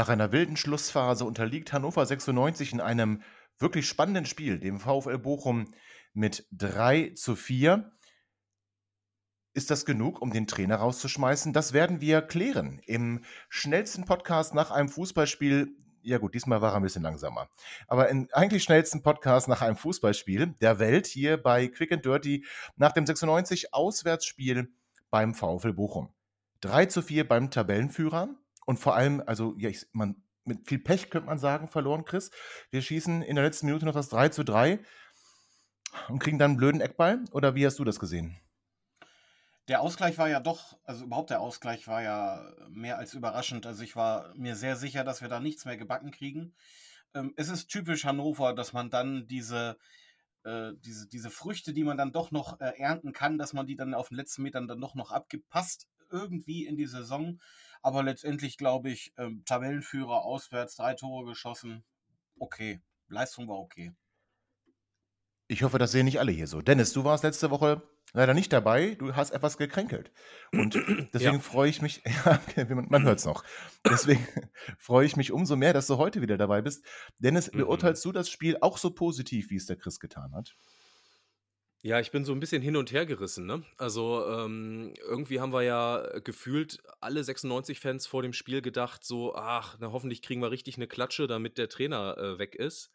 Nach einer wilden Schlussphase unterliegt Hannover 96 in einem wirklich spannenden Spiel, dem VfL Bochum mit 3 zu 4. Ist das genug, um den Trainer rauszuschmeißen? Das werden wir klären im schnellsten Podcast nach einem Fußballspiel. Ja gut, diesmal war er ein bisschen langsamer. Aber im eigentlich schnellsten Podcast nach einem Fußballspiel der Welt hier bei Quick and Dirty nach dem 96 Auswärtsspiel beim VfL Bochum. 3 zu 4 beim Tabellenführer und vor allem, also ja, ich, man, mit viel Pech könnte man sagen, verloren, Chris. Wir schießen in der letzten Minute noch das 3 zu 3 und kriegen dann einen blöden Eckball. Oder wie hast du das gesehen? Der Ausgleich war ja doch, also überhaupt der Ausgleich war ja mehr als überraschend. Also ich war mir sehr sicher, dass wir da nichts mehr gebacken kriegen. Ähm, es ist typisch Hannover, dass man dann diese, äh, diese, diese Früchte, die man dann doch noch äh, ernten kann, dass man die dann auf den letzten Metern dann doch noch abgibt, passt irgendwie in die Saison. Aber letztendlich glaube ich, ähm, Tabellenführer auswärts, drei Tore geschossen. Okay. Leistung war okay. Ich hoffe, das sehen nicht alle hier so. Dennis, du warst letzte Woche leider nicht dabei. Du hast etwas gekränkelt. Und deswegen ja. freue ich mich, ja, man, man hört es noch. Deswegen freue ich mich umso mehr, dass du heute wieder dabei bist. Dennis, mhm. beurteilst du das Spiel auch so positiv, wie es der Chris getan hat? Ja, ich bin so ein bisschen hin und her gerissen, ne? Also, ähm, irgendwie haben wir ja gefühlt alle 96 Fans vor dem Spiel gedacht, so, ach, na, hoffentlich kriegen wir richtig eine Klatsche, damit der Trainer äh, weg ist.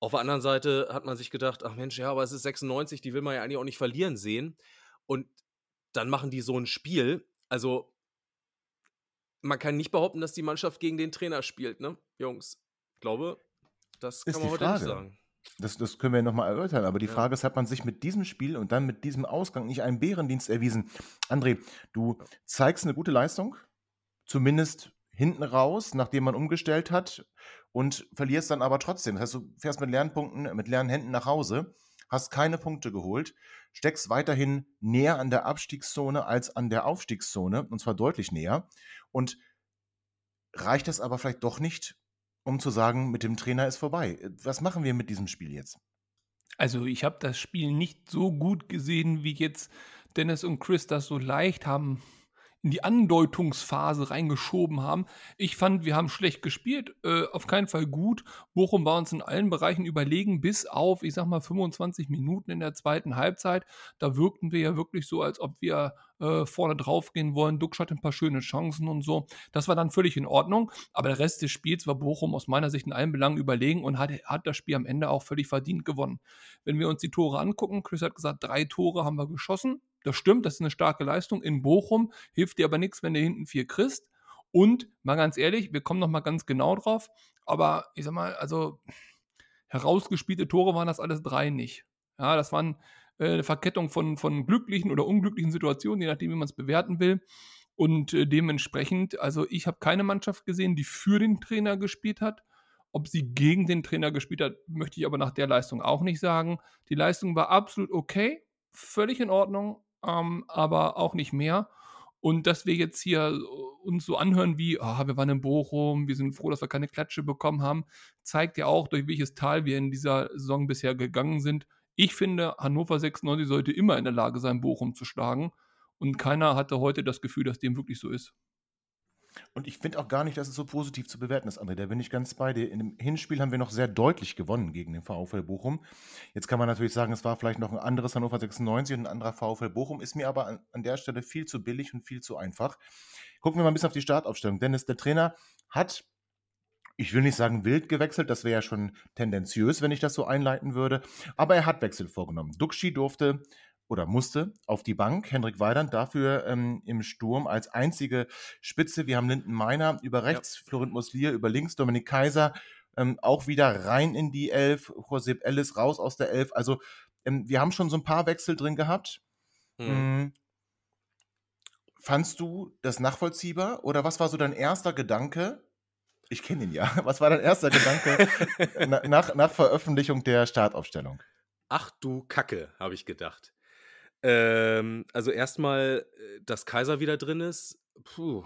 Auf der anderen Seite hat man sich gedacht, ach Mensch, ja, aber es ist 96, die will man ja eigentlich auch nicht verlieren sehen. Und dann machen die so ein Spiel. Also, man kann nicht behaupten, dass die Mannschaft gegen den Trainer spielt, ne, Jungs? Ich glaube, das kann ist man heute Frage. nicht sagen. Das, das können wir ja nochmal erörtern, aber die ja. Frage ist, hat man sich mit diesem Spiel und dann mit diesem Ausgang nicht einen Bärendienst erwiesen? André, du zeigst eine gute Leistung, zumindest hinten raus, nachdem man umgestellt hat und verlierst dann aber trotzdem. Das heißt, du fährst mit Lernpunkten, mit leeren Händen nach Hause, hast keine Punkte geholt, steckst weiterhin näher an der Abstiegszone als an der Aufstiegszone, und zwar deutlich näher. Und reicht das aber vielleicht doch nicht, um zu sagen, mit dem Trainer ist vorbei. Was machen wir mit diesem Spiel jetzt? Also ich habe das Spiel nicht so gut gesehen, wie jetzt Dennis und Chris das so leicht haben in die Andeutungsphase reingeschoben haben. Ich fand, wir haben schlecht gespielt, äh, auf keinen Fall gut. Bochum war uns in allen Bereichen überlegen, bis auf, ich sag mal, 25 Minuten in der zweiten Halbzeit. Da wirkten wir ja wirklich so, als ob wir äh, vorne drauf gehen wollen. Duxch hatte ein paar schöne Chancen und so. Das war dann völlig in Ordnung. Aber der Rest des Spiels war Bochum aus meiner Sicht in allen Belangen überlegen und hat, hat das Spiel am Ende auch völlig verdient gewonnen. Wenn wir uns die Tore angucken, Chris hat gesagt, drei Tore haben wir geschossen. Das stimmt, das ist eine starke Leistung in Bochum, hilft dir aber nichts, wenn du hinten vier kriegst. Und mal ganz ehrlich, wir kommen noch mal ganz genau drauf, aber ich sag mal, also herausgespielte Tore waren das alles drei nicht. Ja, das waren äh, eine Verkettung von, von glücklichen oder unglücklichen Situationen, je nachdem, wie man es bewerten will. Und äh, dementsprechend, also ich habe keine Mannschaft gesehen, die für den Trainer gespielt hat. Ob sie gegen den Trainer gespielt hat, möchte ich aber nach der Leistung auch nicht sagen. Die Leistung war absolut okay, völlig in Ordnung, ähm, aber auch nicht mehr. Und dass wir jetzt hier uns so anhören wie, oh, wir waren in Bochum, wir sind froh, dass wir keine Klatsche bekommen haben, zeigt ja auch, durch welches Tal wir in dieser Saison bisher gegangen sind. Ich finde, Hannover 96 sollte immer in der Lage sein, Bochum zu schlagen. Und keiner hatte heute das Gefühl, dass dem wirklich so ist. Und ich finde auch gar nicht, dass es so positiv zu bewerten ist, André. Da bin ich ganz bei dir. Dem Hinspiel haben wir noch sehr deutlich gewonnen gegen den VfL Bochum. Jetzt kann man natürlich sagen, es war vielleicht noch ein anderes Hannover 96 und ein anderer VfL Bochum. Ist mir aber an, an der Stelle viel zu billig und viel zu einfach. Gucken wir mal ein bisschen auf die Startaufstellung. Dennis, der Trainer hat ich will nicht sagen wild gewechselt, das wäre ja schon tendenziös, wenn ich das so einleiten würde. Aber er hat Wechsel vorgenommen. Duxi durfte oder musste auf die Bank. Henrik Weidand dafür ähm, im Sturm als einzige Spitze. Wir haben Linden Meiner über rechts, ja. Florent Muslier über links, Dominik Kaiser ähm, auch wieder rein in die Elf, Josep Ellis raus aus der Elf. Also ähm, wir haben schon so ein paar Wechsel drin gehabt. Hm. Fandst du das nachvollziehbar oder was war so dein erster Gedanke? Ich kenne ihn ja. Was war dein erster Gedanke nach, nach Veröffentlichung der Startaufstellung? Ach du Kacke, habe ich gedacht. Ähm, also erstmal, äh, dass Kaiser wieder drin ist. Puh.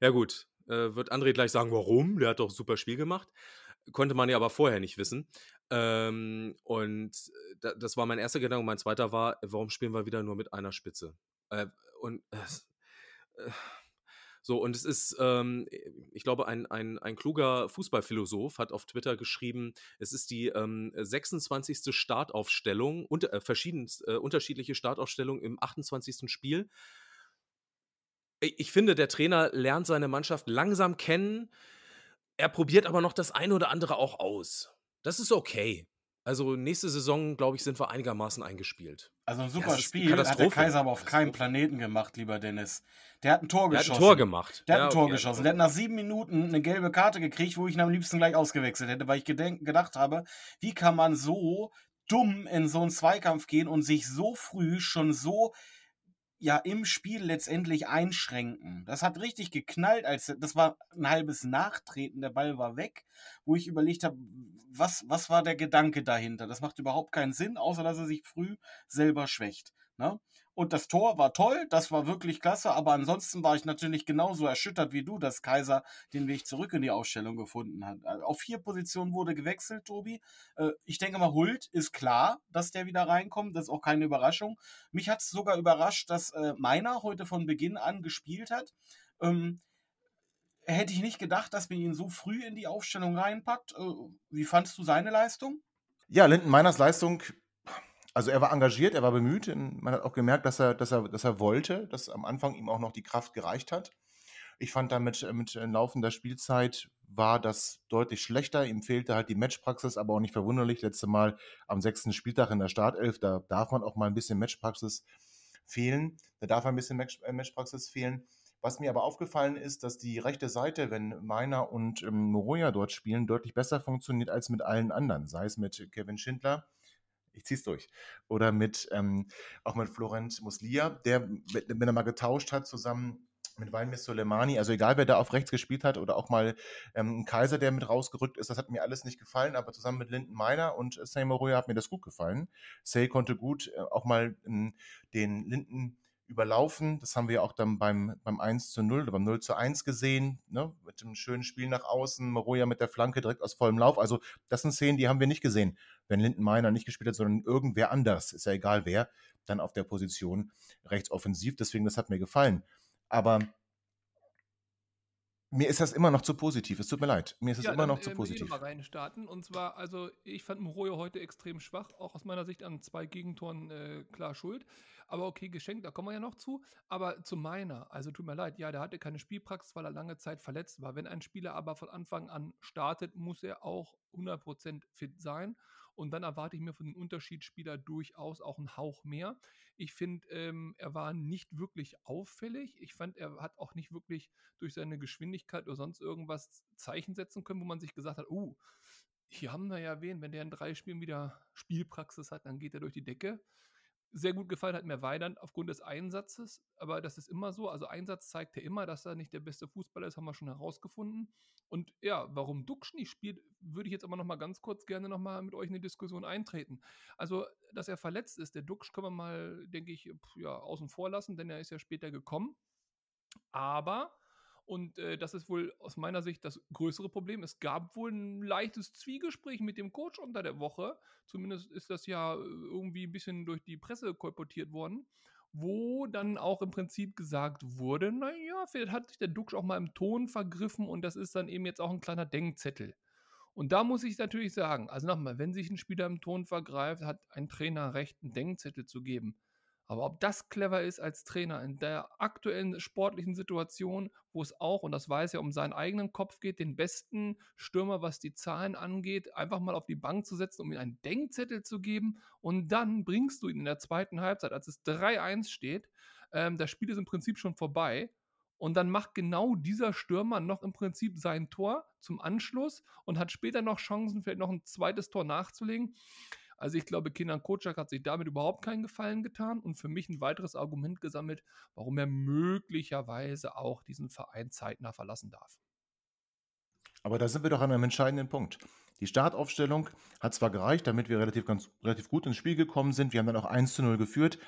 Ja gut, äh, wird André gleich sagen, warum? Der hat doch ein super Spiel gemacht. Konnte man ja aber vorher nicht wissen. Ähm, und äh, das war mein erster Gedanke. Mein zweiter war, warum spielen wir wieder nur mit einer Spitze? Äh, und äh, so, und es ist, ähm, ich glaube, ein, ein, ein kluger Fußballphilosoph hat auf Twitter geschrieben, es ist die ähm, 26. Startaufstellung, unter, äh, verschieden, äh, unterschiedliche Startaufstellung im 28. Spiel. Ich finde, der Trainer lernt seine Mannschaft langsam kennen. Er probiert aber noch das eine oder andere auch aus. Das ist okay. Also nächste Saison, glaube ich, sind wir einigermaßen eingespielt. Also ein super Spiel hat der Kaiser aber auf keinem Planeten gemacht, lieber Dennis. Der hat ein Tor geschossen. Der hat ein Tor gemacht. Der hat ein Tor okay. geschossen. Der hat nach sieben Minuten eine gelbe Karte gekriegt, wo ich ihn am liebsten gleich ausgewechselt hätte, weil ich gedacht habe, wie kann man so dumm in so einen Zweikampf gehen und sich so früh schon so ja im Spiel letztendlich einschränken. Das hat richtig geknallt, als das war ein halbes Nachtreten, der Ball war weg, wo ich überlegt habe, was, was war der Gedanke dahinter? Das macht überhaupt keinen Sinn, außer dass er sich früh selber schwächt. Ne? Und das Tor war toll, das war wirklich klasse, aber ansonsten war ich natürlich genauso erschüttert wie du, dass Kaiser den Weg zurück in die Ausstellung gefunden hat. Also auf vier Positionen wurde gewechselt, Tobi. Äh, ich denke mal, Hult ist klar, dass der wieder reinkommt, das ist auch keine Überraschung. Mich hat es sogar überrascht, dass äh, Meiner heute von Beginn an gespielt hat. Ähm, hätte ich nicht gedacht, dass man ihn so früh in die Aufstellung reinpackt. Äh, wie fandst du seine Leistung? Ja, Linden Meiners Leistung also er war engagiert, er war bemüht. Man hat auch gemerkt, dass er, dass er, dass er wollte, dass am Anfang ihm auch noch die Kraft gereicht hat. Ich fand damit mit laufender Spielzeit war das deutlich schlechter. Ihm fehlte halt die Matchpraxis, aber auch nicht verwunderlich. Letzte Mal am sechsten Spieltag in der Startelf, da darf man auch mal ein bisschen Matchpraxis fehlen. Da darf ein bisschen äh, Matchpraxis fehlen. Was mir aber aufgefallen ist, dass die rechte Seite, wenn Meiner und ähm, Moroja dort spielen, deutlich besser funktioniert als mit allen anderen. Sei es mit Kevin Schindler, ich zieh's durch. Oder mit, ähm, auch mit Florent Muslia, der, wenn er mal getauscht hat, zusammen mit Walmir Soleimani, also egal wer da auf rechts gespielt hat oder auch mal ähm, Kaiser, der mit rausgerückt ist, das hat mir alles nicht gefallen, aber zusammen mit Linden Meiner und Say Moroya hat mir das gut gefallen. Say konnte gut äh, auch mal ähm, den Linden überlaufen. Das haben wir auch dann beim, beim 1 zu 0 oder beim 0 zu 1 gesehen, ne? mit dem schönen Spiel nach außen, Moroja mit der Flanke direkt aus vollem Lauf. Also das sind Szenen, die haben wir nicht gesehen, wenn Linden Meiner nicht gespielt hat, sondern irgendwer anders, ist ja egal wer, dann auf der Position rechts offensiv. Deswegen, das hat mir gefallen. Aber mir ist das immer noch zu positiv. Es tut mir leid. Mir ist es ja, immer dann, noch zu äh, positiv. Ich mal reinstarten. Und zwar, also ich fand Morojo heute extrem schwach, auch aus meiner Sicht an zwei Gegentoren äh, klar schuld. Aber okay, geschenkt, da kommen wir ja noch zu. Aber zu meiner, also tut mir leid, ja, der hatte keine Spielpraxis, weil er lange Zeit verletzt war. Wenn ein Spieler aber von Anfang an startet, muss er auch 100% fit sein. Und dann erwarte ich mir von dem Unterschiedsspieler durchaus auch einen Hauch mehr. Ich finde, ähm, er war nicht wirklich auffällig. Ich fand, er hat auch nicht wirklich durch seine Geschwindigkeit oder sonst irgendwas Zeichen setzen können, wo man sich gesagt hat, uh, hier haben wir ja wen, wenn der in drei Spielen wieder Spielpraxis hat, dann geht er durch die Decke sehr gut gefallen hat mir Weidand aufgrund des Einsatzes, aber das ist immer so. Also Einsatz zeigt ja immer, dass er nicht der beste Fußballer ist, haben wir schon herausgefunden. Und ja, warum Duxch nicht spielt, würde ich jetzt aber noch mal ganz kurz gerne noch mal mit euch in die Diskussion eintreten. Also, dass er verletzt ist, der Duxch können wir mal, denke ich, ja, außen vor lassen, denn er ist ja später gekommen. Aber und äh, das ist wohl aus meiner Sicht das größere Problem. Es gab wohl ein leichtes Zwiegespräch mit dem Coach unter der Woche. Zumindest ist das ja äh, irgendwie ein bisschen durch die Presse kolportiert worden. Wo dann auch im Prinzip gesagt wurde, naja, vielleicht hat sich der Duxch auch mal im Ton vergriffen und das ist dann eben jetzt auch ein kleiner Denkzettel. Und da muss ich natürlich sagen, also nochmal, wenn sich ein Spieler im Ton vergreift, hat ein Trainer recht, einen Denkzettel zu geben. Aber ob das clever ist als Trainer in der aktuellen sportlichen Situation, wo es auch, und das weiß er, um seinen eigenen Kopf geht, den besten Stürmer, was die Zahlen angeht, einfach mal auf die Bank zu setzen, um ihm einen Denkzettel zu geben. Und dann bringst du ihn in der zweiten Halbzeit, als es 3-1 steht, ähm, das Spiel ist im Prinzip schon vorbei. Und dann macht genau dieser Stürmer noch im Prinzip sein Tor zum Anschluss und hat später noch Chancen, vielleicht noch ein zweites Tor nachzulegen. Also ich glaube, Kinan Kocak hat sich damit überhaupt keinen Gefallen getan und für mich ein weiteres Argument gesammelt, warum er möglicherweise auch diesen Verein zeitnah verlassen darf. Aber da sind wir doch an einem entscheidenden Punkt. Die Startaufstellung hat zwar gereicht, damit wir relativ, ganz, relativ gut ins Spiel gekommen sind. Wir haben dann auch 1 zu 0 geführt.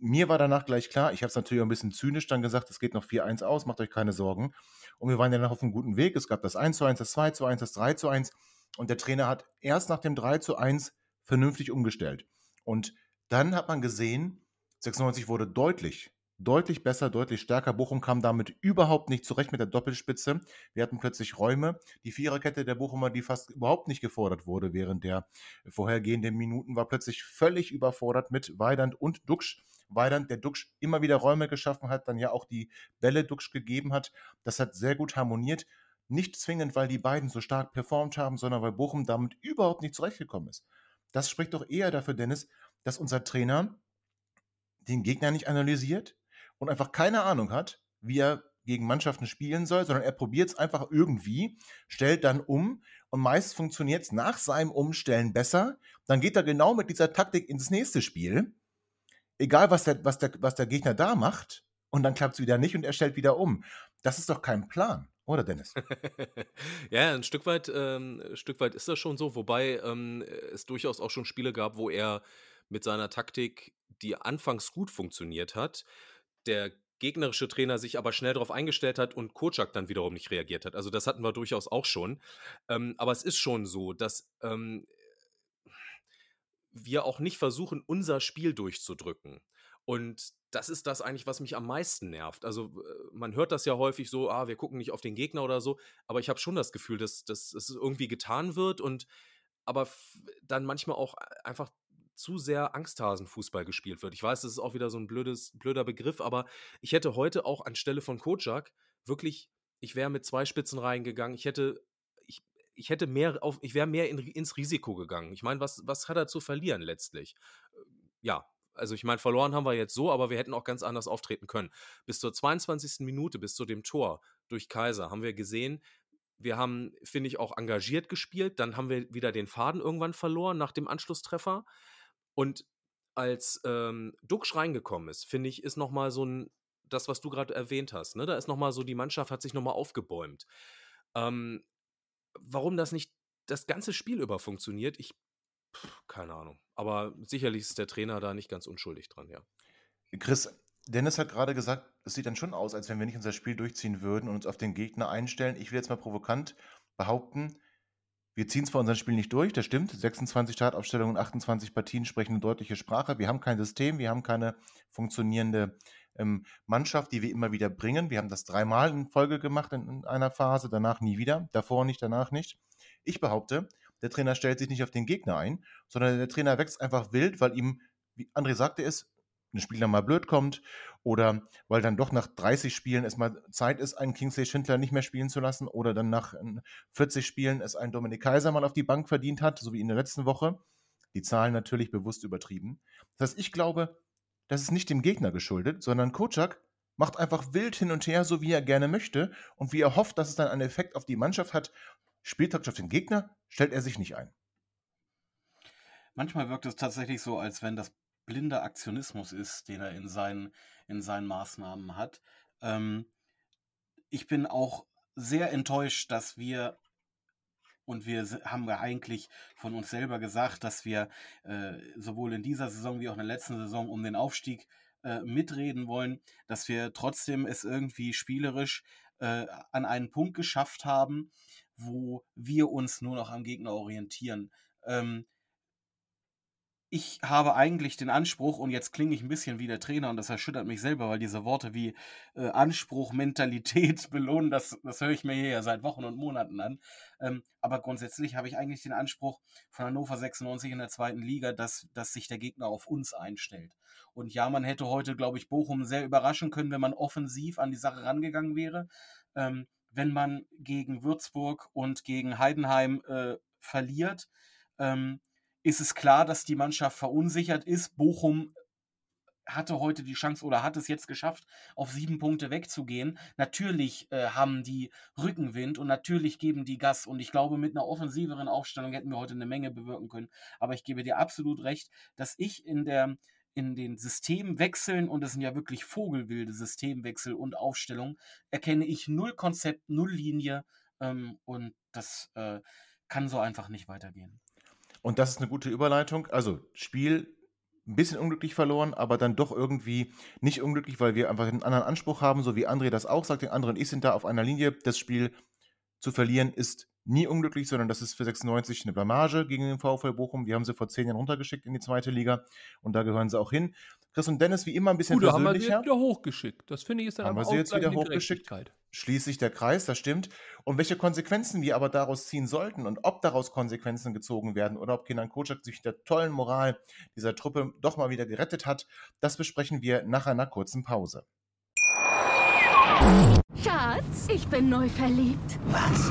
Mir war danach gleich klar, ich habe es natürlich auch ein bisschen zynisch dann gesagt, es geht noch 4-1 aus, macht euch keine Sorgen. Und wir waren noch auf einem guten Weg. Es gab das 1 zu 1, das 2 zu 1, das 3 zu 1. Und der Trainer hat erst nach dem 3 zu 1 vernünftig umgestellt. Und dann hat man gesehen, 96 wurde deutlich, deutlich besser, deutlich stärker. Bochum kam damit überhaupt nicht zurecht mit der Doppelspitze. Wir hatten plötzlich Räume. Die Viererkette der Bochumer, die fast überhaupt nicht gefordert wurde während der vorhergehenden Minuten, war plötzlich völlig überfordert mit Weidand und Duxch. Weidand, der Duxch immer wieder Räume geschaffen hat, dann ja auch die Bälle Duxch gegeben hat. Das hat sehr gut harmoniert. Nicht zwingend, weil die beiden so stark performt haben, sondern weil Bochum damit überhaupt nicht zurechtgekommen ist. Das spricht doch eher dafür, Dennis, dass unser Trainer den Gegner nicht analysiert und einfach keine Ahnung hat, wie er gegen Mannschaften spielen soll, sondern er probiert es einfach irgendwie, stellt dann um und meist funktioniert es nach seinem Umstellen besser. Dann geht er genau mit dieser Taktik ins nächste Spiel, egal was der, was der, was der Gegner da macht, und dann klappt es wieder nicht und er stellt wieder um. Das ist doch kein Plan. Oder Dennis? ja, ein Stück weit, ähm, ein Stück weit ist das schon so, wobei ähm, es durchaus auch schon Spiele gab, wo er mit seiner Taktik, die anfangs gut funktioniert hat, der gegnerische Trainer sich aber schnell darauf eingestellt hat und Kocak dann wiederum nicht reagiert hat. Also das hatten wir durchaus auch schon. Ähm, aber es ist schon so, dass ähm, wir auch nicht versuchen, unser Spiel durchzudrücken. Und das ist das eigentlich, was mich am meisten nervt. Also äh, man hört das ja häufig so, ah, wir gucken nicht auf den Gegner oder so, aber ich habe schon das Gefühl, dass, dass, es irgendwie getan wird und aber dann manchmal auch einfach zu sehr Angsthasenfußball gespielt wird. Ich weiß, das ist auch wieder so ein blödes, blöder Begriff, aber ich hätte heute auch anstelle von Kojak wirklich, ich wäre mit zwei Spitzen reingegangen, ich hätte, ich, ich hätte mehr auf, ich wäre mehr in, ins Risiko gegangen. Ich meine, was, was hat er zu verlieren letztlich? Äh, ja, also ich meine, verloren haben wir jetzt so, aber wir hätten auch ganz anders auftreten können. Bis zur 22. Minute, bis zu dem Tor durch Kaiser, haben wir gesehen, wir haben, finde ich, auch engagiert gespielt. Dann haben wir wieder den Faden irgendwann verloren nach dem Anschlusstreffer. Und als ähm, Duxch reingekommen ist, finde ich, ist nochmal so ein, das, was du gerade erwähnt hast, ne? da ist nochmal so, die Mannschaft hat sich nochmal aufgebäumt. Ähm, warum das nicht das ganze Spiel über funktioniert, ich keine Ahnung. Aber sicherlich ist der Trainer da nicht ganz unschuldig dran, ja. Chris, Dennis hat gerade gesagt, es sieht dann schon aus, als wenn wir nicht unser Spiel durchziehen würden und uns auf den Gegner einstellen. Ich will jetzt mal provokant behaupten, wir ziehen zwar unser Spiel nicht durch, das stimmt. 26 Startaufstellungen, 28 Partien sprechen eine deutliche Sprache. Wir haben kein System, wir haben keine funktionierende ähm, Mannschaft, die wir immer wieder bringen. Wir haben das dreimal in Folge gemacht in, in einer Phase, danach nie wieder, davor nicht, danach nicht. Ich behaupte, der Trainer stellt sich nicht auf den Gegner ein, sondern der Trainer wächst einfach wild, weil ihm, wie André sagte es, ein Spieler mal blöd kommt oder weil dann doch nach 30 Spielen es mal Zeit ist, einen Kingsley Schindler nicht mehr spielen zu lassen oder dann nach 40 Spielen es ein Dominik Kaiser mal auf die Bank verdient hat, so wie in der letzten Woche. Die Zahlen natürlich bewusst übertrieben. Das heißt, ich glaube, das ist nicht dem Gegner geschuldet, sondern Kocak macht einfach wild hin und her, so wie er gerne möchte und wie er hofft, dass es dann einen Effekt auf die Mannschaft hat Spieltaktisch auf den Gegner stellt er sich nicht ein. Manchmal wirkt es tatsächlich so, als wenn das blinder Aktionismus ist, den er in seinen, in seinen Maßnahmen hat. Ähm, ich bin auch sehr enttäuscht, dass wir und wir haben ja eigentlich von uns selber gesagt, dass wir äh, sowohl in dieser Saison wie auch in der letzten Saison um den Aufstieg äh, mitreden wollen, dass wir trotzdem es irgendwie spielerisch äh, an einen Punkt geschafft haben, wo wir uns nur noch am Gegner orientieren. Ähm, ich habe eigentlich den Anspruch, und jetzt klinge ich ein bisschen wie der Trainer und das erschüttert mich selber, weil diese Worte wie äh, Anspruch, Mentalität, Belohnen, das, das höre ich mir hier ja seit Wochen und Monaten an. Ähm, aber grundsätzlich habe ich eigentlich den Anspruch von Hannover 96 in der zweiten Liga, dass, dass sich der Gegner auf uns einstellt. Und ja, man hätte heute, glaube ich, Bochum sehr überraschen können, wenn man offensiv an die Sache rangegangen wäre. Ähm, wenn man gegen Würzburg und gegen Heidenheim äh, verliert, ähm, ist es klar, dass die Mannschaft verunsichert ist. Bochum hatte heute die Chance oder hat es jetzt geschafft, auf sieben Punkte wegzugehen. Natürlich äh, haben die Rückenwind und natürlich geben die Gas. Und ich glaube, mit einer offensiveren Aufstellung hätten wir heute eine Menge bewirken können. Aber ich gebe dir absolut recht, dass ich in der in den Systemwechseln, und es sind ja wirklich vogelwilde Systemwechsel und Aufstellungen, erkenne ich null Konzept, null Linie ähm, und das äh, kann so einfach nicht weitergehen. Und das ist eine gute Überleitung. Also Spiel ein bisschen unglücklich verloren, aber dann doch irgendwie nicht unglücklich, weil wir einfach einen anderen Anspruch haben, so wie André das auch sagt. Den anderen ich sind da auf einer Linie. Das Spiel zu verlieren ist nie unglücklich, sondern das ist für 96 eine Blamage gegen den VfL Bochum. Wir haben sie vor zehn Jahren runtergeschickt in die zweite Liga und da gehören sie auch hin. Chris und Dennis wie immer ein bisschen Gut, da haben wir sie persönlicher. jetzt wieder hochgeschickt. Das finde ich ist dann Haben aber wir sie jetzt wieder hochgeschickt? Schließlich der Kreis, das stimmt. Und welche Konsequenzen wir aber daraus ziehen sollten und ob daraus Konsequenzen gezogen werden oder ob Kenan Kocak sich der tollen Moral dieser Truppe doch mal wieder gerettet hat, das besprechen wir nach einer kurzen Pause. Schatz, ich bin neu verliebt. Was?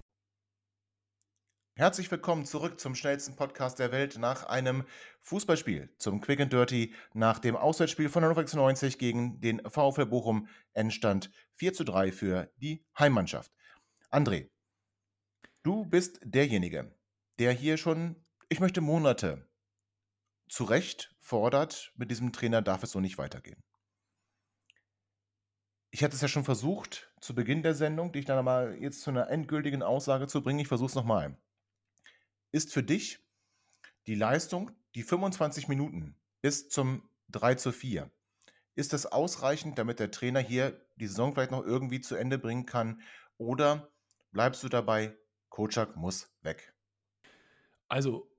Herzlich willkommen zurück zum schnellsten Podcast der Welt nach einem Fußballspiel, zum Quick and Dirty, nach dem Auswärtsspiel von Hannover 96 gegen den VfL Bochum, Endstand 4 zu 3 für die Heimmannschaft. André, du bist derjenige, der hier schon, ich möchte Monate zu Recht fordert, mit diesem Trainer darf es so nicht weitergehen. Ich hatte es ja schon versucht, zu Beginn der Sendung, dich dann mal jetzt zu einer endgültigen Aussage zu bringen. Ich versuche es nochmal. Ist für dich die Leistung, die 25 Minuten bis zum 3 zu 4, ist das ausreichend, damit der Trainer hier die Saison vielleicht noch irgendwie zu Ende bringen kann? Oder bleibst du dabei, Kocak muss weg? Also,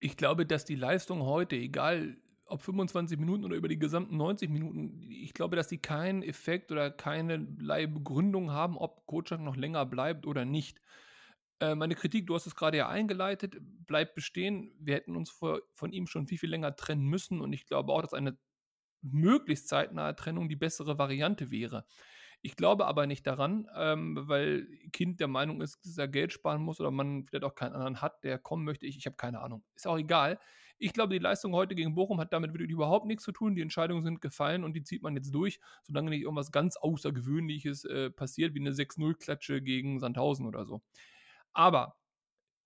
ich glaube, dass die Leistung heute, egal ob 25 Minuten oder über die gesamten 90 Minuten, ich glaube, dass die keinen Effekt oder keinerlei Begründung haben, ob Kocak noch länger bleibt oder nicht. Äh, meine Kritik, du hast es gerade ja eingeleitet, bleibt bestehen. Wir hätten uns vor, von ihm schon viel, viel länger trennen müssen und ich glaube auch, dass eine möglichst zeitnahe Trennung die bessere Variante wäre. Ich glaube aber nicht daran, ähm, weil Kind der Meinung ist, dass er Geld sparen muss oder man vielleicht auch keinen anderen hat, der kommen möchte. Ich, ich habe keine Ahnung. Ist auch egal. Ich glaube, die Leistung heute gegen Bochum hat damit wirklich überhaupt nichts zu tun. Die Entscheidungen sind gefallen und die zieht man jetzt durch, solange nicht irgendwas ganz Außergewöhnliches äh, passiert, wie eine 6-0-Klatsche gegen Sandhausen oder so. Aber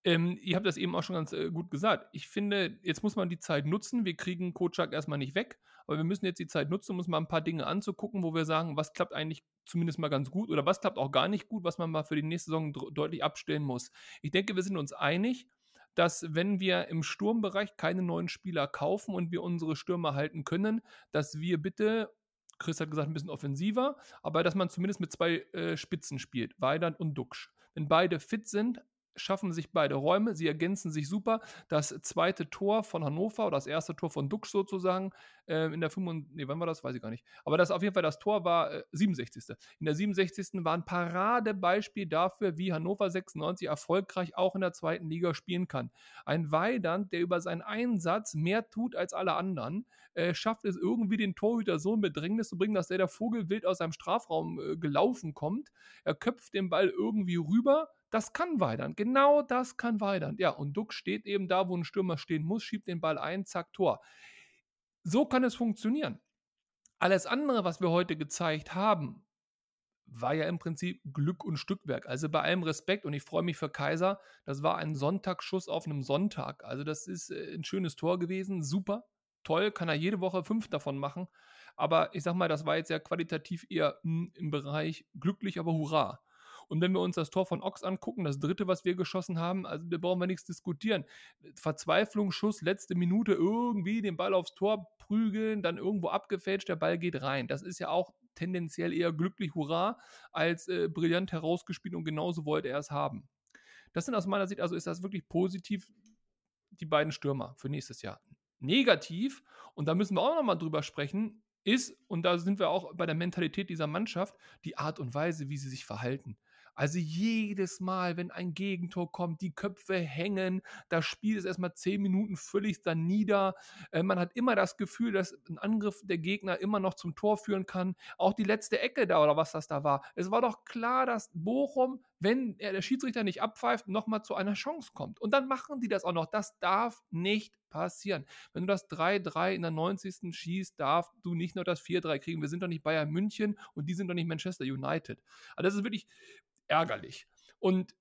ähm, ihr habt das eben auch schon ganz äh, gut gesagt. Ich finde, jetzt muss man die Zeit nutzen. Wir kriegen Kocak erstmal nicht weg, aber wir müssen jetzt die Zeit nutzen, um uns mal ein paar Dinge anzugucken, wo wir sagen, was klappt eigentlich zumindest mal ganz gut oder was klappt auch gar nicht gut, was man mal für die nächste Saison deutlich abstellen muss. Ich denke, wir sind uns einig, dass wenn wir im Sturmbereich keine neuen Spieler kaufen und wir unsere Stürmer halten können, dass wir bitte Chris hat gesagt, ein bisschen offensiver, aber dass man zumindest mit zwei äh, Spitzen spielt, Weidand und Duxch. Wenn beide fit sind, schaffen sich beide Räume, sie ergänzen sich super. Das zweite Tor von Hannover oder das erste Tor von Duxch sozusagen äh, in der 65. Nee, wann war das? Weiß ich gar nicht. Aber das auf jeden Fall das Tor war äh, 67. In der 67. war ein Paradebeispiel dafür, wie Hannover 96 erfolgreich auch in der zweiten Liga spielen kann. Ein Weidand, der über seinen Einsatz mehr tut als alle anderen, äh, schafft es irgendwie den Torhüter so in Bedrängnis zu bringen, dass der der Vogel wild aus seinem Strafraum äh, gelaufen kommt. Er köpft den Ball irgendwie rüber, das kann Weidand. Genau das kann Weidand. Ja, und Duck steht eben da, wo ein Stürmer stehen muss, schiebt den Ball ein, zack, Tor. So kann es funktionieren. Alles andere, was wir heute gezeigt haben, war ja im Prinzip Glück und Stückwerk. Also bei allem Respekt und ich freue mich für Kaiser. Das war ein Sonntagsschuss auf einem Sonntag. Also das ist äh, ein schönes Tor gewesen. Super, toll, kann er jede Woche fünf davon machen. Aber ich sag mal, das war jetzt ja qualitativ eher hm, im Bereich glücklich, aber hurra. Und wenn wir uns das Tor von Ochs angucken, das dritte, was wir geschossen haben, also da brauchen wir nichts diskutieren. Verzweiflung, Schuss, letzte Minute, irgendwie den Ball aufs Tor prügeln, dann irgendwo abgefälscht, der Ball geht rein. Das ist ja auch tendenziell eher glücklich, hurra, als äh, brillant herausgespielt und genauso wollte er es haben. Das sind aus meiner Sicht, also ist das wirklich positiv, die beiden Stürmer für nächstes Jahr. Negativ, und da müssen wir auch nochmal drüber sprechen, ist, und da sind wir auch bei der Mentalität dieser Mannschaft, die Art und Weise, wie sie sich verhalten. Also jedes Mal, wenn ein Gegentor kommt, die Köpfe hängen, das Spiel ist erstmal zehn Minuten völlig dann nieder. Äh, man hat immer das Gefühl, dass ein Angriff der Gegner immer noch zum Tor führen kann. Auch die letzte Ecke da oder was das da war. Es war doch klar, dass Bochum, wenn der Schiedsrichter nicht abpfeift, nochmal zu einer Chance kommt. Und dann machen die das auch noch. Das darf nicht passieren. Wenn du das 3-3 in der 90. schießt, darfst du nicht nur das 4-3 kriegen. Wir sind doch nicht Bayern München und die sind doch nicht Manchester United. Also das ist wirklich ärgerlich. Und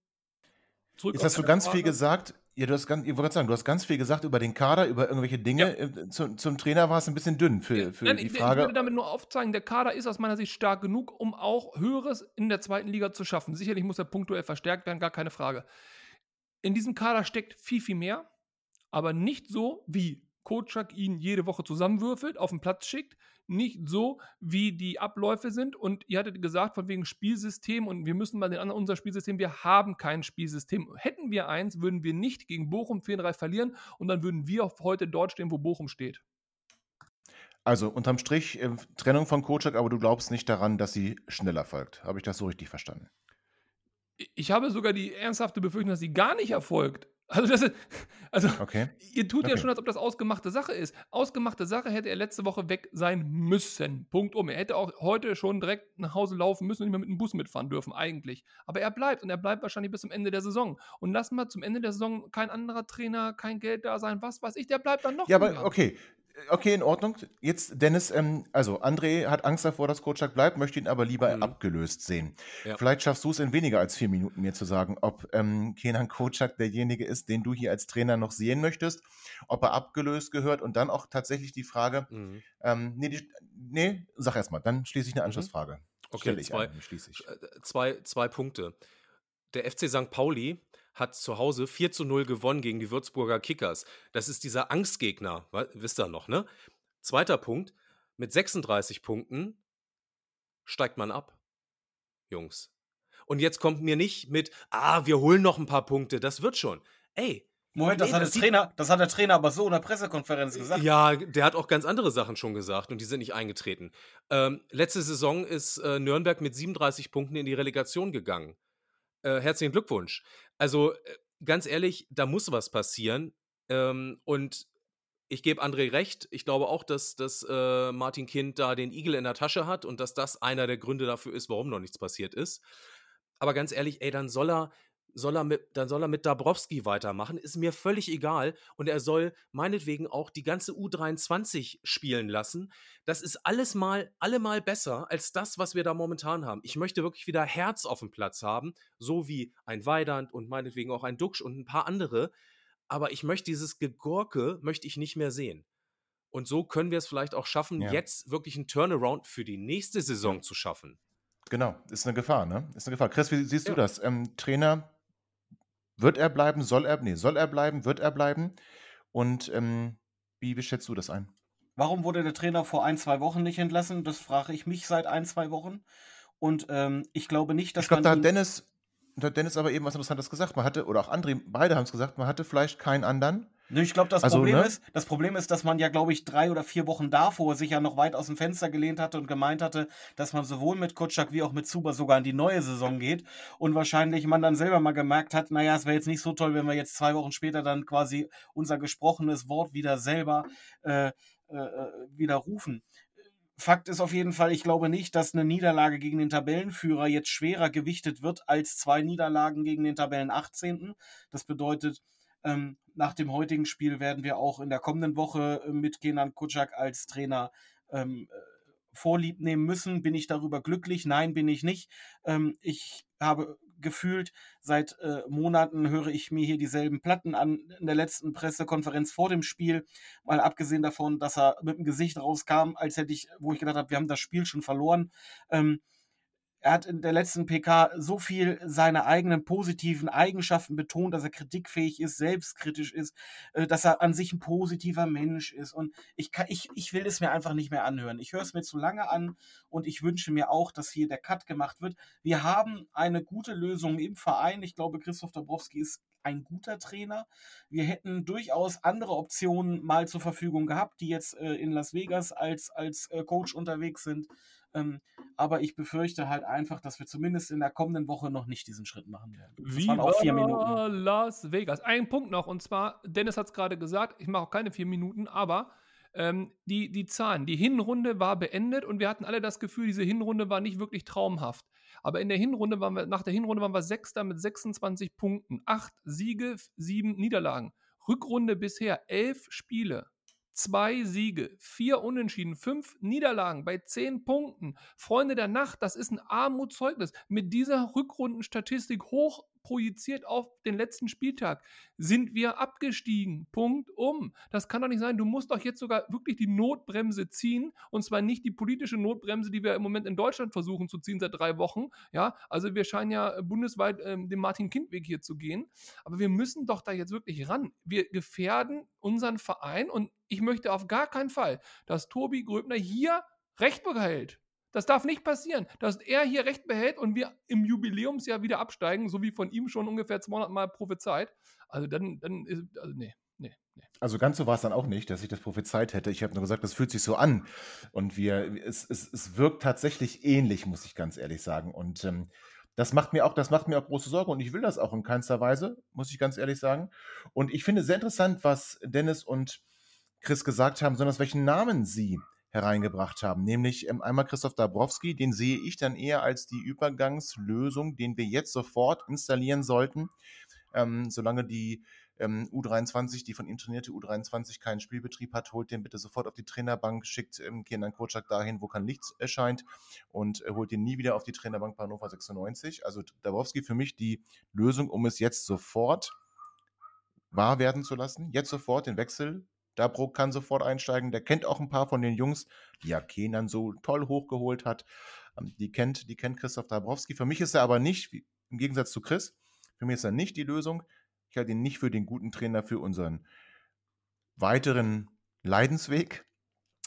Jetzt hast du ganz Frage. viel gesagt. Ja, du hast ganz, ich wollte sagen, du hast ganz viel gesagt über den Kader, über irgendwelche Dinge. Ja. Äh, zum, zum, Trainer war es ein bisschen dünn für, für Nein, die ich, Frage. Ich will damit nur aufzeigen, der Kader ist aus meiner Sicht stark genug, um auch Höheres in der zweiten Liga zu schaffen. Sicherlich muss er punktuell verstärkt werden, gar keine Frage. In diesem Kader steckt viel, viel mehr, aber nicht so, wie Kotschak ihn jede Woche zusammenwürfelt, auf den Platz schickt, nicht so, wie die Abläufe sind. Und ihr hattet gesagt, von wegen Spielsystem und wir müssen mal den anderen, unser Spielsystem, wir haben kein Spielsystem. Hätten wir eins, würden wir nicht gegen Bochum 4-3 verlieren und dann würden wir heute dort stehen, wo Bochum steht. Also unterm Strich äh, Trennung von Kotschak, aber du glaubst nicht daran, dass sie schneller folgt. Habe ich das so richtig verstanden? Ich habe sogar die ernsthafte Befürchtung, dass sie gar nicht erfolgt. Also, das ist, also okay. ihr tut okay. ja schon, als ob das ausgemachte Sache ist. Ausgemachte Sache hätte er letzte Woche weg sein müssen. Punkt um. Er hätte auch heute schon direkt nach Hause laufen müssen und nicht mehr mit dem Bus mitfahren dürfen, eigentlich. Aber er bleibt und er bleibt wahrscheinlich bis zum Ende der Saison. Und lass mal zum Ende der Saison kein anderer Trainer, kein Geld da sein, was weiß ich, der bleibt dann noch. Ja, aber okay, Okay, in Ordnung. Jetzt, Dennis, ähm, also André hat Angst davor, dass Kotschak bleibt, möchte ihn aber lieber mhm. abgelöst sehen. Ja. Vielleicht schaffst du es in weniger als vier Minuten mir zu sagen, ob ähm, Kenan Kotschak derjenige ist, den du hier als Trainer noch sehen möchtest, ob er abgelöst gehört und dann auch tatsächlich die Frage, mhm. ähm, nee, die, nee, sag erst mal, dann schließe ich eine mhm. Anschlussfrage. Okay, zwei, ein, äh, zwei, zwei Punkte. Der FC St. Pauli hat zu Hause 4 zu 0 gewonnen gegen die Würzburger Kickers. Das ist dieser Angstgegner, wisst ihr noch, ne? Zweiter Punkt, mit 36 Punkten steigt man ab, Jungs. Und jetzt kommt mir nicht mit, ah, wir holen noch ein paar Punkte, das wird schon. Ey, Moment, das, nee, hat das, der Trainer, das hat der Trainer aber so in der Pressekonferenz gesagt. Ja, der hat auch ganz andere Sachen schon gesagt und die sind nicht eingetreten. Ähm, letzte Saison ist äh, Nürnberg mit 37 Punkten in die Relegation gegangen. Äh, herzlichen Glückwunsch. Also äh, ganz ehrlich, da muss was passieren. Ähm, und ich gebe André recht. Ich glaube auch, dass, dass äh, Martin Kind da den Igel in der Tasche hat und dass das einer der Gründe dafür ist, warum noch nichts passiert ist. Aber ganz ehrlich, ey, dann soll er soll er mit, dann soll er mit Dabrowski weitermachen, ist mir völlig egal. Und er soll meinetwegen auch die ganze U23 spielen lassen. Das ist alles mal, allemal besser als das, was wir da momentan haben. Ich möchte wirklich wieder Herz auf dem Platz haben, so wie ein Weidand und meinetwegen auch ein Duxch und ein paar andere. Aber ich möchte dieses Gegurke, möchte ich nicht mehr sehen. Und so können wir es vielleicht auch schaffen, ja. jetzt wirklich einen Turnaround für die nächste Saison zu schaffen. Genau, ist eine Gefahr, ne? Ist eine Gefahr. Chris, wie siehst ja. du das? Ähm, Trainer wird er bleiben? Soll er? Nee, soll er bleiben? Wird er bleiben? Und ähm, wie, wie schätzt du das ein? Warum wurde der Trainer vor ein, zwei Wochen nicht entlassen? Das frage ich mich seit ein, zwei Wochen. Und ähm, ich glaube nicht, dass ich glaube, da hat Dennis, da hat Dennis aber eben was Interessantes gesagt. Man hatte, oder auch André, beide haben es gesagt, man hatte vielleicht keinen anderen. Ich glaube, das, also, Problem ne? ist, das Problem ist, dass man ja, glaube ich, drei oder vier Wochen davor sich ja noch weit aus dem Fenster gelehnt hatte und gemeint hatte, dass man sowohl mit Kutschak wie auch mit Zuber sogar in die neue Saison geht. Und wahrscheinlich man dann selber mal gemerkt hat, naja, es wäre jetzt nicht so toll, wenn wir jetzt zwei Wochen später dann quasi unser gesprochenes Wort wieder selber äh, äh, äh widerrufen. Fakt ist auf jeden Fall, ich glaube nicht, dass eine Niederlage gegen den Tabellenführer jetzt schwerer gewichtet wird als zwei Niederlagen gegen den Tabellen 18. Das bedeutet, ähm, nach dem heutigen Spiel werden wir auch in der kommenden Woche äh, mit Kenan Kutschak als Trainer ähm, äh, Vorlieb nehmen müssen. Bin ich darüber glücklich? Nein, bin ich nicht. Ähm, ich habe gefühlt, seit äh, Monaten höre ich mir hier dieselben Platten an in der letzten Pressekonferenz vor dem Spiel. Mal abgesehen davon, dass er mit dem Gesicht rauskam, als hätte ich, wo ich gedacht habe, wir haben das Spiel schon verloren. Ähm, er hat in der letzten PK so viel seine eigenen positiven Eigenschaften betont, dass er kritikfähig ist, selbstkritisch ist, äh, dass er an sich ein positiver Mensch ist. Und ich, kann, ich, ich will es mir einfach nicht mehr anhören. Ich höre es mir zu lange an und ich wünsche mir auch, dass hier der Cut gemacht wird. Wir haben eine gute Lösung im Verein. Ich glaube, Christoph Dabrowski ist ein guter Trainer. Wir hätten durchaus andere Optionen mal zur Verfügung gehabt, die jetzt äh, in Las Vegas als, als äh, Coach unterwegs sind. Ähm, aber ich befürchte halt einfach, dass wir zumindest in der kommenden Woche noch nicht diesen Schritt machen werden. Das Wie waren auch vier Minuten. Las Vegas. Ein Punkt noch, und zwar, Dennis hat es gerade gesagt, ich mache auch keine vier Minuten, aber ähm, die, die Zahlen, die Hinrunde war beendet und wir hatten alle das Gefühl, diese Hinrunde war nicht wirklich traumhaft. Aber in der Hinrunde waren wir, nach der Hinrunde waren wir Sechster mit 26 Punkten. Acht Siege, sieben Niederlagen. Rückrunde bisher elf Spiele. Zwei Siege, vier Unentschieden, fünf Niederlagen bei zehn Punkten. Freunde der Nacht, das ist ein Armutszeugnis. Mit dieser Rückrundenstatistik hoch projiziert auf den letzten Spieltag sind wir abgestiegen. Punkt um. Das kann doch nicht sein. Du musst doch jetzt sogar wirklich die Notbremse ziehen. Und zwar nicht die politische Notbremse, die wir im Moment in Deutschland versuchen zu ziehen seit drei Wochen. Ja, also wir scheinen ja bundesweit ähm, den Martin-Kind-Weg hier zu gehen. Aber wir müssen doch da jetzt wirklich ran. Wir gefährden unseren Verein und ich möchte auf gar keinen Fall, dass Tobi Gröbner hier Recht behält. Das darf nicht passieren, dass er hier Recht behält und wir im Jubiläumsjahr wieder absteigen, so wie von ihm schon ungefähr 200 Mal prophezeit. Also dann, dann ist, also nee, nee, nee. Also ganz so war es dann auch nicht, dass ich das prophezeit hätte. Ich habe nur gesagt, das fühlt sich so an. Und wir, es, es, es wirkt tatsächlich ähnlich, muss ich ganz ehrlich sagen. Und ähm, das macht mir auch, das macht mir auch große Sorge und ich will das auch in keinster Weise, muss ich ganz ehrlich sagen. Und ich finde sehr interessant, was Dennis und Chris gesagt haben, sondern welchen Namen sie hereingebracht haben. Nämlich ähm, einmal Christoph Dabrowski, den sehe ich dann eher als die Übergangslösung, den wir jetzt sofort installieren sollten, ähm, solange die ähm, U23, die von ihm trainierte U23 keinen Spielbetrieb hat, holt den bitte sofort auf die Trainerbank, schickt ähm, Kenan Kocak dahin, wo kein Licht erscheint und äh, holt den nie wieder auf die Trainerbank bei Hannover 96. Also Dabrowski für mich die Lösung, um es jetzt sofort wahr werden zu lassen, jetzt sofort den Wechsel Dabro kann sofort einsteigen. Der kennt auch ein paar von den Jungs, die ja Kenan so toll hochgeholt hat. Ähm, die kennt, die kennt Christoph Dabrowski. Für mich ist er aber nicht, im Gegensatz zu Chris, für mich ist er nicht die Lösung. Ich halte ihn nicht für den guten Trainer für unseren weiteren Leidensweg,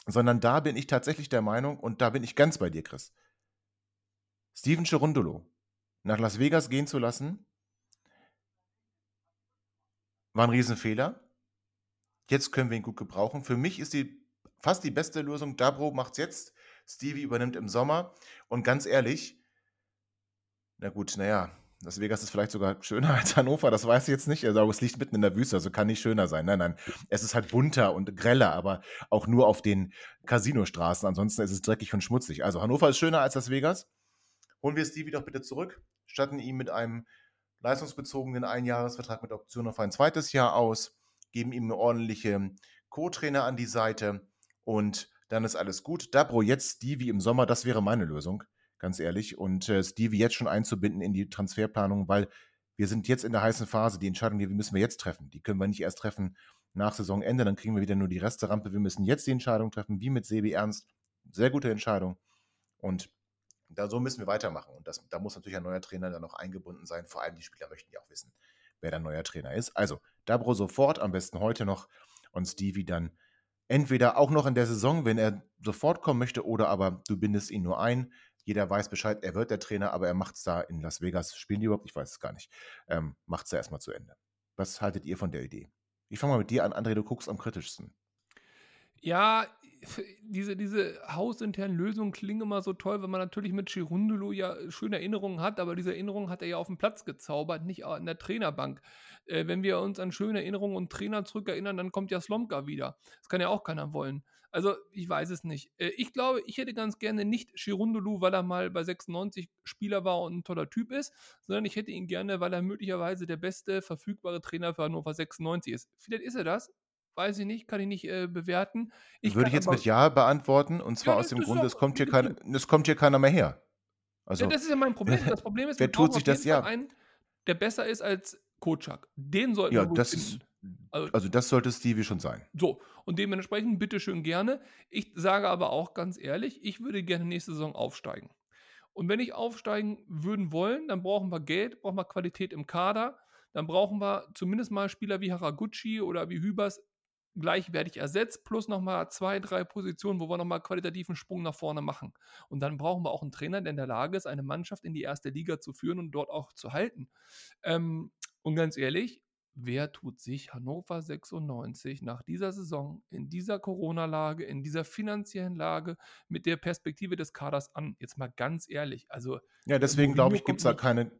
sondern da bin ich tatsächlich der Meinung, und da bin ich ganz bei dir, Chris. Steven Cherundolo nach Las Vegas gehen zu lassen, war ein Riesenfehler. Jetzt können wir ihn gut gebrauchen. Für mich ist die fast die beste Lösung. Dabro macht es jetzt. Stevie übernimmt im Sommer. Und ganz ehrlich, na gut, naja, Las Vegas ist vielleicht sogar schöner als Hannover, das weiß ich jetzt nicht. Also, es liegt mitten in der Wüste, also kann nicht schöner sein. Nein, nein. Es ist halt bunter und greller, aber auch nur auf den Casinostraßen. Ansonsten ist es dreckig und schmutzig. Also Hannover ist schöner als Las Vegas. Holen wir Stevie doch bitte zurück, statten ihn mit einem leistungsbezogenen Einjahresvertrag mit Option auf ein zweites Jahr aus geben ihm eine ordentliche Co-Trainer an die Seite und dann ist alles gut. Dabro jetzt Stevie im Sommer, das wäre meine Lösung, ganz ehrlich. Und äh, Stevie jetzt schon einzubinden in die Transferplanung, weil wir sind jetzt in der heißen Phase. Die Entscheidung, die müssen wir jetzt treffen. Die können wir nicht erst treffen nach Saisonende, dann kriegen wir wieder nur die Resterampe. Wir müssen jetzt die Entscheidung treffen, wie mit Sebi Ernst. Sehr gute Entscheidung. Und da so müssen wir weitermachen. Und das, da muss natürlich ein neuer Trainer dann noch eingebunden sein. Vor allem die Spieler möchten ja auch wissen, wer der neue Trainer ist. Also Dabro sofort, am besten heute noch und Stevie dann entweder auch noch in der Saison, wenn er sofort kommen möchte, oder aber du bindest ihn nur ein. Jeder weiß Bescheid, er wird der Trainer, aber er macht es da in Las Vegas. Spielen die überhaupt? Ich weiß es gar nicht. Ähm, macht es da erstmal zu Ende. Was haltet ihr von der Idee? Ich fange mal mit dir an, André, du guckst am kritischsten. Ja, diese, diese hausinternen Lösungen klingen immer so toll, wenn man natürlich mit Chirundolo ja schöne Erinnerungen hat, aber diese Erinnerungen hat er ja auf dem Platz gezaubert, nicht in der Trainerbank. Äh, wenn wir uns an schöne Erinnerungen und Trainer zurückerinnern, dann kommt ja Slomka wieder. Das kann ja auch keiner wollen. Also, ich weiß es nicht. Äh, ich glaube, ich hätte ganz gerne nicht Chirundolo, weil er mal bei 96 Spieler war und ein toller Typ ist, sondern ich hätte ihn gerne, weil er möglicherweise der beste verfügbare Trainer für Hannover 96 ist. Vielleicht ist er das, weiß ich nicht, kann ich nicht äh, bewerten. Ich Würde ich jetzt mit Ja beantworten und zwar ja, aus dem Grund, es kommt, hier kein, es kommt hier keiner mehr her. Also, ja, das ist ja mein Problem. Das Problem ist, wer tut sich das ja? Einen, der besser ist als Kocak. Den sollten ja, wir das finden. Ist, also, also, das sollte Stevie schon sein. So, und dementsprechend bitteschön gerne. Ich sage aber auch ganz ehrlich, ich würde gerne nächste Saison aufsteigen. Und wenn ich aufsteigen würden wollen, dann brauchen wir Geld, brauchen wir Qualität im Kader, dann brauchen wir zumindest mal Spieler wie Haraguchi oder wie Hübers gleichwertig ersetzt, plus nochmal zwei, drei Positionen, wo wir nochmal qualitativen Sprung nach vorne machen. Und dann brauchen wir auch einen Trainer, der in der Lage ist, eine Mannschaft in die erste Liga zu führen und dort auch zu halten. Ähm, und ganz ehrlich, wer tut sich Hannover 96 nach dieser Saison, in dieser Corona-Lage, in dieser finanziellen Lage mit der Perspektive des Kaders an? Jetzt mal ganz ehrlich. Also, Ja, deswegen glaube ich, gibt es da keine,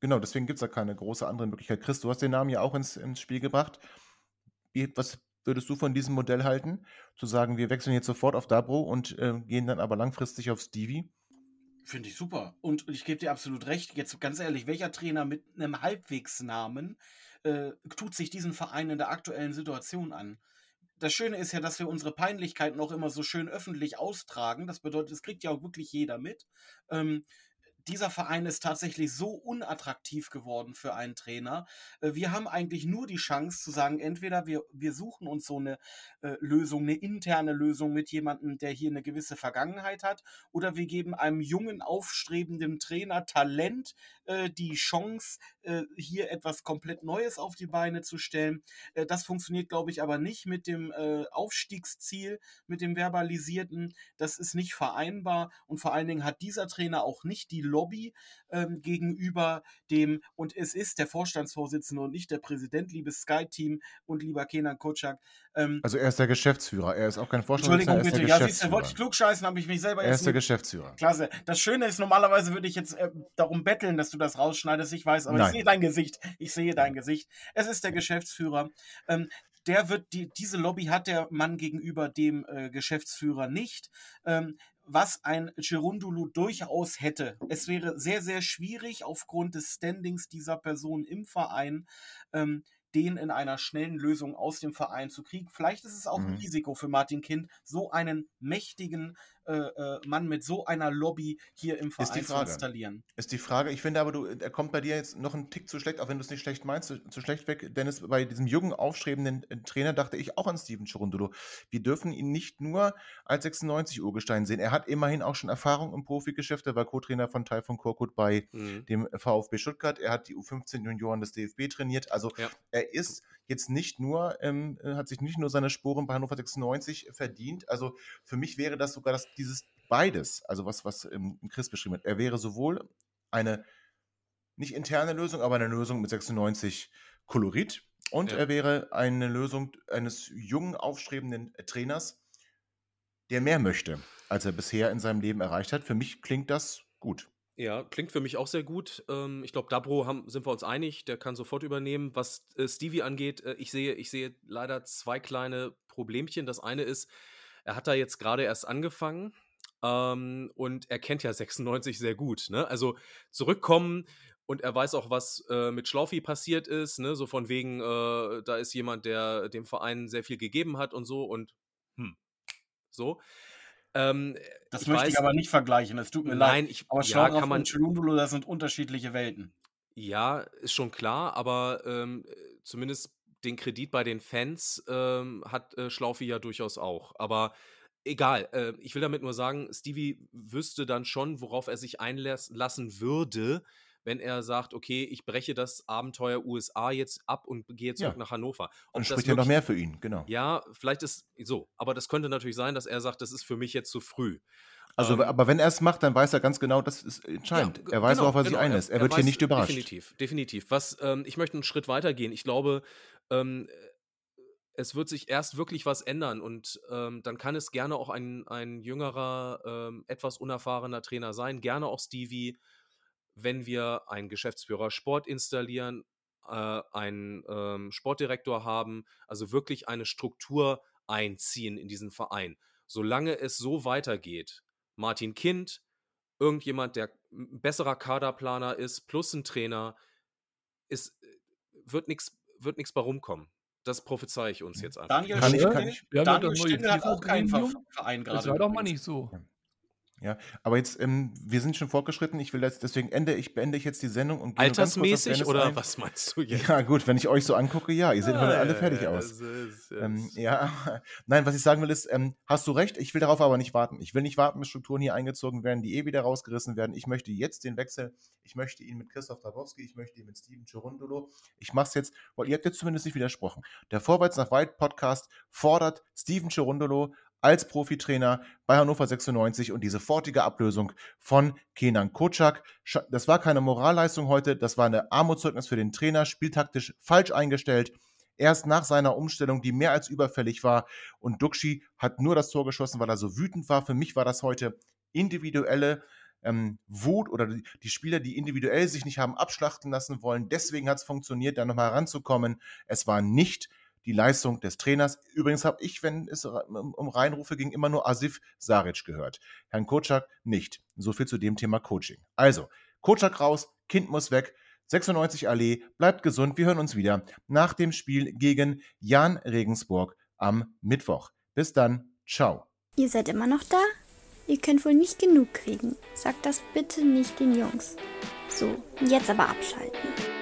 genau, deswegen gibt es da keine große andere Möglichkeit. Chris, du hast den Namen ja auch ins, ins Spiel gebracht. Wie, was würdest du von diesem Modell halten? Zu sagen, wir wechseln jetzt sofort auf Dabro und äh, gehen dann aber langfristig auf Stevie? Finde ich super. Und ich gebe dir absolut recht. Jetzt ganz ehrlich, welcher Trainer mit einem Halbwegsnamen äh, tut sich diesen Verein in der aktuellen Situation an? Das Schöne ist ja, dass wir unsere Peinlichkeiten auch immer so schön öffentlich austragen. Das bedeutet, es kriegt ja auch wirklich jeder mit. Ähm, dieser Verein ist tatsächlich so unattraktiv geworden für einen Trainer. Äh, Wir haben eigentlich nur die Chance zu sagen, entweder wir, wir suchen uns so eine äh, Lösung, eine interne Lösung mit jemandem, der hier eine gewisse Vergangenheit hat, oder wir geben einem jungen, aufstrebenden Trainer Talent äh, die Chance, äh, hier etwas komplett Neues auf die Beine zu stellen. Äh, das funktioniert, glaube ich, aber nicht mit dem Aufstiegsziel, mit dem verbalisierten. Das ist nicht vereinbar und vor allen Dingen hat dieser Trainer auch nicht die Lobby ähm, gegenüber dem, und es ist der Vorstandsvorsitzende und nicht der Präsident, liebes Sky-Team und lieber Kenan Kocak. Ähm, Also er ist der Geschäftsführer. Er ist auch kein Vorstand, Entschuldigung er bitte, ja, siehst du, wollte ich Geschäftsführer. klugscheißen, habe ich mich selber Er jetzt ist der Geschäftsführer. Klasse. Das Schöne ist, normalerweise würde ich jetzt äh, darum betteln, dass du das rausschneidest. Ich weiß, aber Nein. ich sehe dein Gesicht. Ich sehe dein Gesicht. Es ist der Geschäftsführer. Ähm, der wird die, diese Lobby hat der Mann gegenüber dem äh, Geschäftsführer nicht. Ähm, was ein Gerundulu durchaus hätte. Es wäre sehr, sehr schwierig aufgrund des Standings dieser Person im Verein, ähm, den in einer schnellen Lösung aus dem Verein zu kriegen. Vielleicht ist es auch ein Mhm. Risiko für Martin Kind, so einen mächtigen äh, äh, Mann mit so einer Lobby hier im Ist die Verein zu Frage. installieren. Ist die Frage, ich finde aber, du, er kommt bei dir jetzt noch einen Tick zu schlecht, auch wenn du es nicht schlecht meinst, zu, zu schlecht weg. Dennis, bei diesem jungen, aufstrebenden äh, Trainer dachte ich auch an Steven Cherundolo. Wir dürfen ihn nicht nur als 96-Urgestein sehen. Er hat immerhin auch schon Erfahrung im Profigeschäft. Er war Co-Trainer von Taifun Korkut bei Mhm. dem VfB Stuttgart. Er hat die U15-Junioren des DFB trainiert. Also Ja. er ist jetzt nicht nur, ähm, äh, hat sich nicht nur seine Sporen bei Hannover 96 verdient. Also für mich wäre das sogar das, dieses beides, also was, was ähm, Chris beschrieben hat. Er wäre sowohl eine nicht interne Lösung, aber eine Lösung mit 96 Kolorit und Ja. er wäre eine Lösung eines jungen, aufstrebenden Trainers, der mehr möchte, als er bisher in seinem Leben erreicht hat. Für mich klingt das gut. Ja, klingt für mich auch sehr gut. Ähm, ich glaube, Dabro haben, sind wir uns einig, der kann sofort übernehmen. Was äh, Stevie angeht, äh, ich, sehe, ich sehe leider zwei kleine Problemchen. Das eine ist, er hat da jetzt gerade erst angefangen ähm, und er kennt ja 96 sehr gut. Ne? Also zurückkommen und er weiß auch, was äh, mit Schlaufi passiert ist. Ne? So von wegen, äh, da ist jemand, der dem Verein sehr viel gegeben hat und so und hm, so. Ähm, Das ich möchte ich weiß- aber nicht vergleichen. Es tut mir Nein, leid. ich, Aber ja, Schlaudraff kann man, und das sind unterschiedliche Welten. ja, ist schon klar, aber ähm, äh, zumindest den Kredit bei den Fans ähm, hat äh, Schlaufi ja durchaus auch. Aber egal, äh, ich will damit nur sagen, Stevie wüsste dann schon, worauf er sich einlassen würde, wenn er sagt, okay, ich breche das Abenteuer USA jetzt ab und gehe zurück Ja. nach Hannover. Ob Und spricht ja noch mehr für ihn, genau. Ja, vielleicht ist so, aber das könnte natürlich sein, dass er sagt, das ist für mich jetzt zu früh. Also, Ähm, aber wenn er es macht, dann weiß er ganz genau, das ist entscheidend. Ja, er weiß, genau, worauf er sich genau. einlässt. Er, wird hier nicht überrascht. Definitiv, definitiv. Was, ähm, ich möchte einen Schritt weiter gehen. Ich glaube, ähm, es wird sich erst wirklich was ändern und ähm, dann kann es gerne auch ein, ein jüngerer, ähm, etwas unerfahrener Trainer sein, gerne auch Stevie, wenn wir einen Geschäftsführer Sport installieren, äh, einen ähm, Sportdirektor haben, also wirklich eine Struktur einziehen in diesen Verein. Solange es so weitergeht, Martin Kind, irgendjemand, der ein besserer Kaderplaner ist, plus ein Trainer, ist, wird nichts wird nix bei rumkommen. Das prophezei ich uns jetzt einfach. Daniel Kann ich- Stindl, kann ich- haben ja Daniel das Stindl hat auch keinen. Verein Das gerade. war doch mal nicht so. Ja, aber jetzt, ähm, wir sind schon fortgeschritten. Ich will jetzt, deswegen ende ich, beende ich jetzt die Sendung und gehe Altersmäßig oder ein. was meinst du jetzt? Ja, gut, wenn ich euch so angucke, ja, ihr seht heute alle fertig aus. Ist Ähm, ja, nein, was ich sagen will ist, ähm, hast du recht, ich will darauf aber nicht warten. Ich will nicht warten, bis Strukturen hier eingezogen werden, die eh wieder rausgerissen werden. Ich möchte jetzt den Wechsel, ich möchte ihn mit Christoph Dabowski, ich möchte ihn mit Steven Cherundolo. Ich mache es jetzt, weil ihr habt jetzt zumindest nicht widersprochen. Der Vorwärts nach Weit Podcast fordert Steven Cherundolo als Profitrainer bei Hannover 96 und die sofortige Ablösung von Kenan Kocak. Das war keine Moralleistung heute, das war eine Armutszeugnis für den Trainer, spieltaktisch falsch eingestellt. Erst nach seiner Umstellung, die mehr als überfällig war, und Duxi hat nur das Tor geschossen, weil er so wütend war. Für mich war das heute individuelle ähm, Wut oder die, die Spieler, die individuell sich nicht haben abschlachten lassen wollen. Deswegen hat es funktioniert, da nochmal ranzukommen. Es war nicht die Leistung des Trainers. Übrigens habe ich, wenn es um Reinrufe ging, immer nur Asif Saric gehört. Herrn Kocak nicht. So viel zu dem Thema Coaching. Also, Kocak raus, Kind muss weg. 96 Allee, bleibt gesund. Wir hören uns wieder nach dem Spiel gegen Jan Regensburg am Mittwoch. Bis dann. Ciao. Ihr seid immer noch da? Ihr könnt wohl nicht genug kriegen. Sagt das bitte nicht den Jungs. So, jetzt aber abschalten.